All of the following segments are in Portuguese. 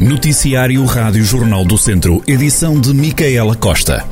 Noticiário Rádio Jornal do Centro, edição de Micaela Costa.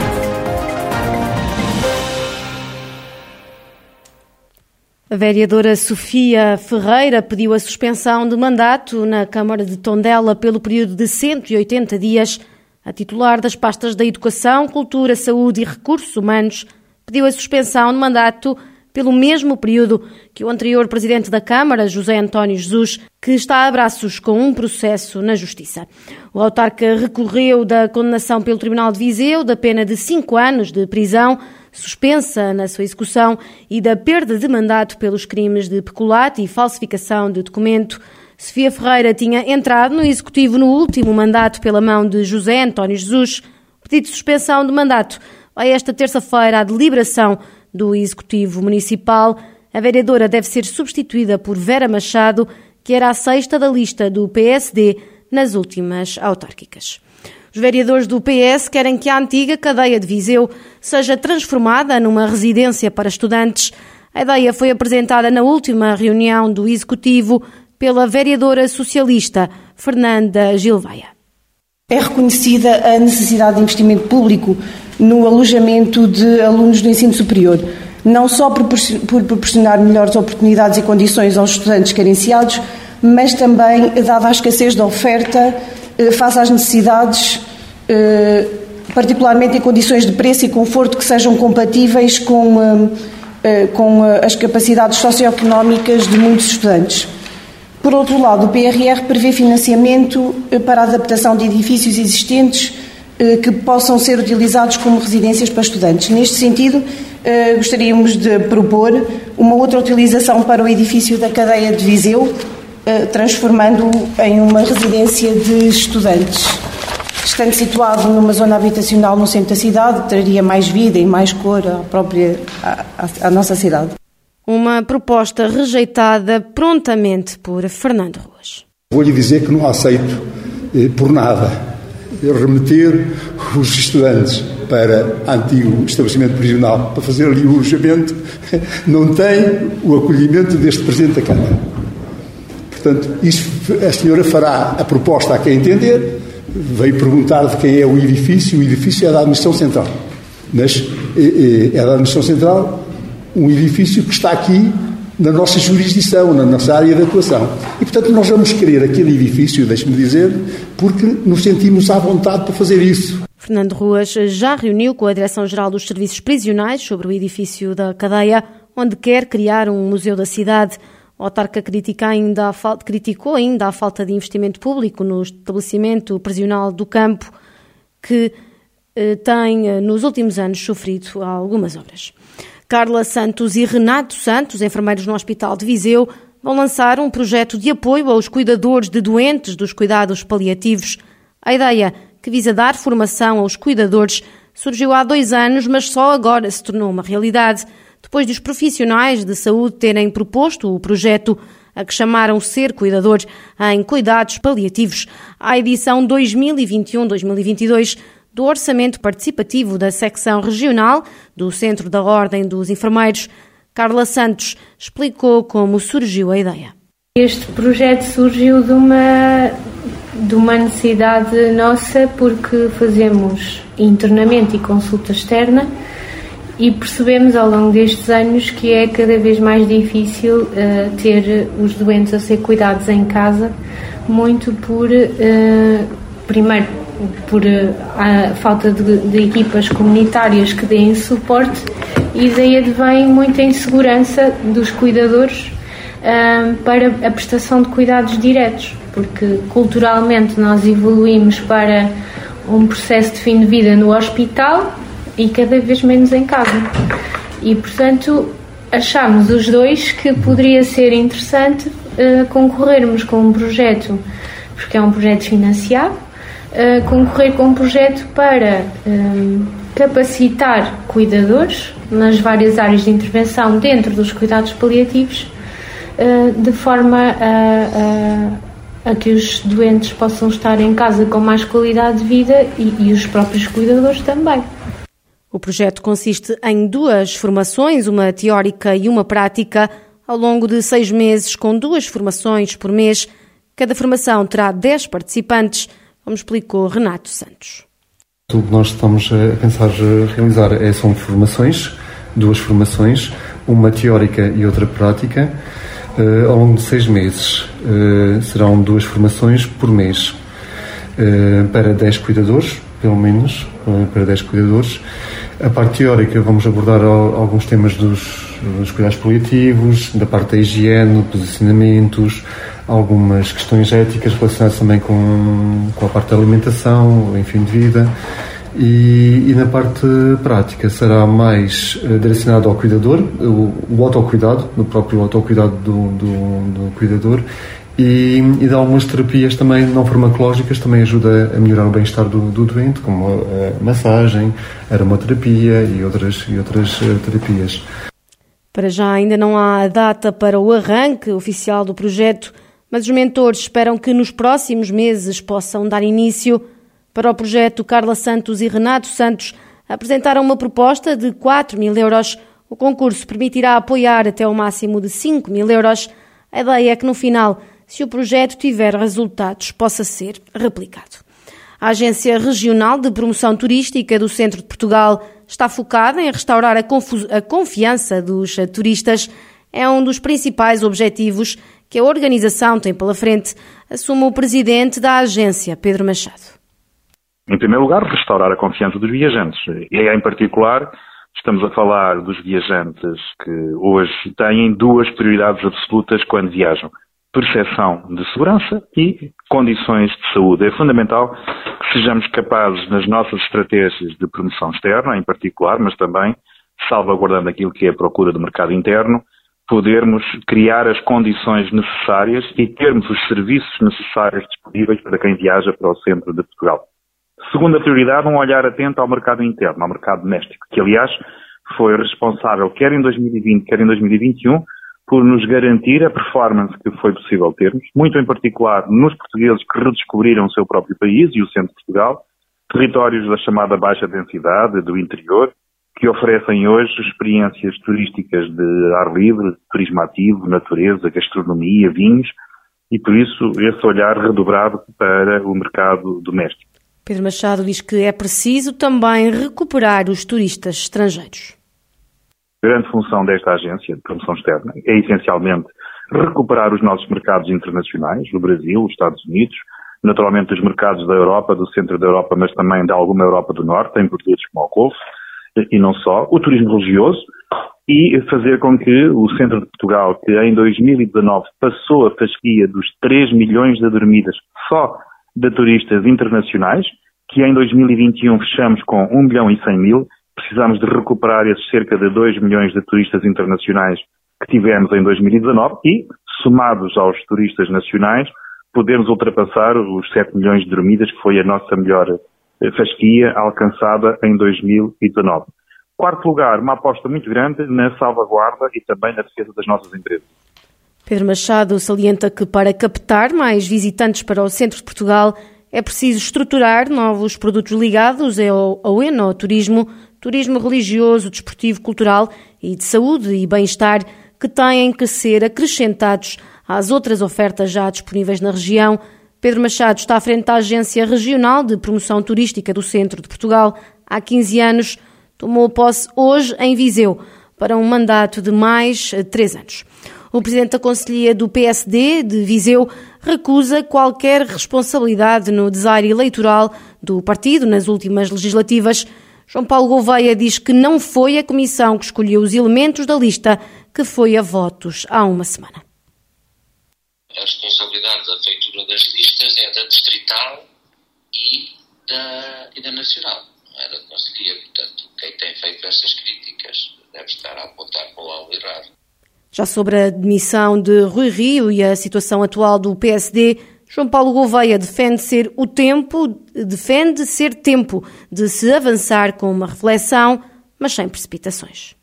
A vereadora Sofia Ferreira pediu a suspensão de mandato na Câmara de Tondela pelo período de 180 dias. A titular das pastas da Educação, Cultura, Saúde e Recursos Humanos pediu a suspensão de mandato pelo mesmo período que o anterior presidente da Câmara, José António Jesus, que está a braços com um processo na Justiça. O autarca recorreu da condenação pelo Tribunal de Viseu da pena de cinco anos de prisão, suspensa na sua execução, e da perda de mandato pelos crimes de peculato e falsificação de documento. Sofia Ferreira tinha entrado no Executivo no último mandato pela mão de José António Jesus. O pedido de suspensão de mandato vai esta terça-feira à deliberação do Executivo Municipal. A vereadora deve ser substituída por Vera Machado, que era a sexta da lista do PSD nas últimas autárquicas. Os vereadores do PS querem que a antiga cadeia de Viseu seja transformada numa residência para estudantes. A ideia foi apresentada na última reunião do Executivo pela vereadora socialista Fernanda Gilveia. É reconhecida a necessidade de investimento público no alojamento de alunos do ensino superior, não só por proporcionar melhores oportunidades e condições aos estudantes carenciados, mas também, dada a escassez da oferta, eh, face às necessidades, eh, particularmente em condições de preço e conforto que sejam compatíveis com, eh, com as capacidades socioeconómicas de muitos estudantes. Por outro lado, o PRR prevê financiamento eh, para a adaptação de edifícios existentes eh, que possam ser utilizados como residências para estudantes. Neste sentido, eh, gostaríamos de propor uma outra utilização para o edifício da cadeia de Viseu, transformando-o em uma residência de estudantes. Estando situado numa zona habitacional no centro da cidade, traria mais vida e mais cor à própria à, à nossa cidade. Uma proposta rejeitada prontamente por Fernando Ruas. Vou-lhe dizer que não aceito eh, por nada remeter os estudantes para antigo estabelecimento prisional para fazer ali o alojamento, não tem o acolhimento deste Presidente da Câmara. Portanto, isso a senhora fará a proposta a quem entender, veio perguntar de quem é o edifício, o edifício é da Administração Central. Mas eh, eh, é da Administração Central um edifício que está aqui na nossa jurisdição, na nossa área de atuação. E, portanto, nós vamos querer aquele edifício, deixe-me dizer, porque nos sentimos à vontade para fazer isso. Fernando Ruas já reuniu com a Direção-Geral dos Serviços Prisionais sobre o edifício da cadeia, onde quer criar um museu da cidade. O autarca ainda criticou ainda a falta de investimento público no estabelecimento prisional do campo, que eh, tem, eh, nos últimos anos, sofrido algumas obras. Carla Santos e Renato Santos, enfermeiros no Hospital de Viseu, vão lançar um projeto de apoio aos cuidadores de doentes dos cuidados paliativos. A ideia, que visa dar formação aos cuidadores, surgiu há dois anos, mas só agora se tornou uma realidade, depois dos profissionais de saúde terem proposto o projeto a que chamaram Ser Cuidadores em Cuidados Paliativos. A edição 2021-2022 do orçamento participativo da secção regional do Centro da Ordem dos Enfermeiros, Carla Santos explicou como surgiu a ideia. Este projeto surgiu de uma, de uma necessidade nossa porque fazemos internamento e consulta externa e percebemos ao longo destes anos que é cada vez mais difícil uh, ter os doentes a ser cuidados em casa, muito por, uh, primeiro, por eh, a falta de, de, equipas comunitárias que deem suporte e daí advém muita insegurança dos cuidadores um, para a prestação de cuidados diretos, porque culturalmente nós evoluímos para um processo de fim de vida no hospital e cada vez menos em casa. E portanto achámos os dois que poderia ser interessante uh, concorrermos com um projeto, porque é um projeto financiado concorrer com um projeto para um, capacitar cuidadores nas várias áreas de intervenção dentro dos cuidados paliativos, uh, de forma a, a, a, que os doentes possam estar em casa com mais qualidade de vida e, e os próprios cuidadores também. O projeto consiste em duas formações, uma teórica e uma prática, ao longo de seis meses, com duas formações por mês Cada formação terá 10 participantes, como explicou Renato Santos. O que nós estamos a pensar realizar é, são formações, duas formações, uma teórica e outra prática, uh, ao longo de seis meses. Uh, serão duas formações por mês, uh, para 10 cuidadores, pelo menos, para 10 cuidadores. A parte teórica vamos abordar alguns temas dos, dos cuidados paliativos, da parte da higiene, posicionamentos, algumas questões éticas relacionadas também com, com a parte da alimentação, enfim, de vida. E, e, na parte prática será mais uh, direcionado ao cuidador, o, o autocuidado, no próprio autocuidado do, do, do cuidador e, e de algumas terapias também não farmacológicas também ajuda a melhorar o bem-estar do, do, doente, como a, a massagem, a aromaterapia e outras, e outras uh, terapias. Para já ainda não há data para o arranque oficial do projeto, mas os mentores esperam que nos próximos meses possam dar início. Para o projeto, Carla Santos e Renato Santos apresentaram uma proposta de 4 mil euros. O concurso permitirá apoiar até o máximo de 5 mil euros. A ideia é que no final, se o projeto tiver resultados, possa ser replicado. A Agência Regional de Promoção Turística do Centro de Portugal está focada em restaurar a, a confiança dos turistas. É um dos principais objetivos que a organização tem pela frente, assume o presidente da agência, Pedro Machado. Em primeiro lugar, restaurar a confiança dos viajantes. E em particular, estamos a falar dos viajantes que hoje têm duas prioridades absolutas quando viajam. Percepção de segurança e condições de saúde. É fundamental que sejamos capazes, nas nossas estratégias de promoção externa, em particular, mas também salvaguardando aquilo que é a procura do mercado interno, podermos criar as condições necessárias e termos os serviços necessários disponíveis para quem viaja para o centro de Portugal. Segunda prioridade, um olhar atento ao mercado interno, ao mercado doméstico, que aliás foi responsável, quer em 2020, quer em 2021, por nos garantir a performance que foi possível termos, muito em particular nos portugueses que redescobriram o seu próprio país e o centro de Portugal, territórios da chamada baixa densidade, do interior, que oferecem hoje experiências turísticas de ar livre, turismo ativo, natureza, gastronomia, vinhos, e por isso esse olhar redobrado para o mercado doméstico. Pedro Machado diz que é preciso também recuperar os turistas estrangeiros. Grande função desta agência de promoção externa é essencialmente recuperar os nossos mercados internacionais, o Brasil, os Estados Unidos, naturalmente os mercados da Europa, do centro da Europa, mas também de alguma Europa do Norte, em portugueses como o Golfo, e não só, o turismo religioso e fazer com que o Centro de Portugal, que em 2019 passou a fasquia dos 3 milhões de dormidas só de turistas internacionais, que em 2021 fechamos com 1 milhão e 100 mil, precisamos de recuperar esses cerca de 2 milhões de turistas internacionais que tivemos em 2019 e, somados aos turistas nacionais, podermos ultrapassar os 7 milhões de dormidas, que foi a nossa melhor fasquia alcançada em 2019. Quarto lugar, uma aposta muito grande na salvaguarda e também na defesa das nossas empresas. Pedro Machado salienta que para captar mais visitantes para o centro de Portugal é preciso estruturar novos produtos ligados ao, ao enoturismo, turismo religioso, desportivo, cultural e de saúde e bem-estar que têm que ser acrescentados às outras ofertas já disponíveis na região, Pedro Machado está à frente da Agência Regional de Promoção Turística do Centro de Portugal há 15 anos. Tomou posse hoje em Viseu para um mandato de mais três anos. O presidente da Conselhia do PSD de Viseu recusa qualquer responsabilidade no desaire eleitoral do partido nas últimas legislativas. João Paulo Gouveia diz que não foi a comissão que escolheu os elementos da lista que foi a votos há uma semana a responsabilidade da feitura das listas é da distrital e da, e da nacional, não é da Conselhia. Portanto, quem tem feito essas críticas deve estar a apontar para o alvo errado. Já sobre a demissão de Rui Rio e a situação atual do PSD, João Paulo Gouveia defende ser o tempo, defende ser tempo de se avançar com uma reflexão, mas sem precipitações.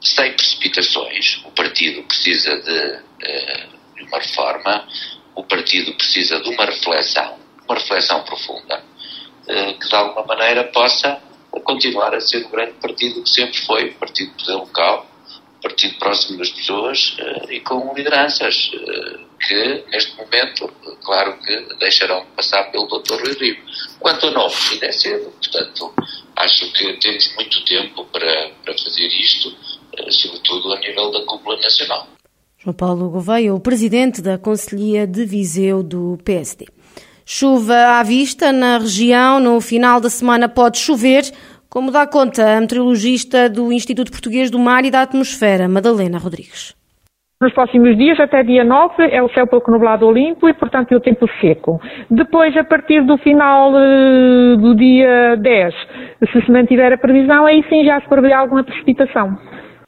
Sem precipitações. O partido precisa de uh, uma reforma, o partido precisa de uma reflexão, uma reflexão profunda, eh, que de alguma maneira possa continuar a ser o grande partido que sempre foi, partido de poder local, partido próximo das pessoas eh, e com lideranças eh, que, neste momento, claro que deixarão de passar pelo Dr. Rui Rio. Quanto ao novo, ainda é cedo, portanto, acho que temos muito tempo para, para fazer isto, eh, sobretudo a nível da cúpula nacional. João Paulo Gouveia, o presidente da Conselhia de Viseu do PSD. Chuva à vista na região, no final da semana pode chover, como dá conta a meteorologista do Instituto Português do Mar e da Atmosfera, Madalena Rodrigues. Nos próximos dias, até dia 9, é o céu pouco nublado ou limpo e, portanto, o tempo seco. Depois, a partir do final uh, do dia 10, se se mantiver a previsão, aí sim já se prevê alguma precipitação.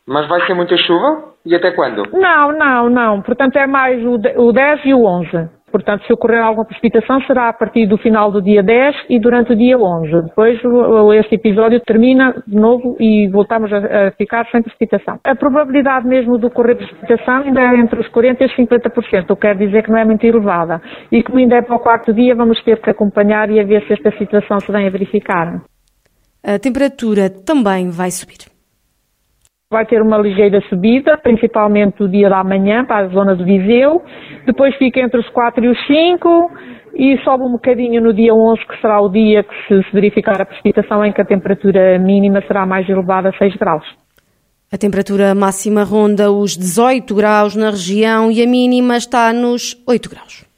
Mas vai ser muita chuva? E até quando? Não, não, não. Portanto, é mais o, o 10 e o 11. Portanto, se ocorrer alguma precipitação, será a partir do final do dia 10 e durante o dia 11. Depois, este episódio termina de novo e voltamos a, ficar sem precipitação. A probabilidade mesmo de ocorrer precipitação ainda é entre os 40% e os 50%, o que quer dizer que não é muito elevada. E como ainda é para o quarto dia, vamos ter que acompanhar e a ver se esta situação se vem a verificar. A temperatura também vai subir. Vai ter uma ligeira subida, principalmente o dia da manhã para a zona de Viseu. Depois fica entre os 4 e os 5 e sobe um bocadinho no dia 11, que será o dia que se verificar a precipitação em que a temperatura mínima será mais elevada a 6 graus. A temperatura máxima ronda os 18 graus na região e a mínima está nos 8 graus.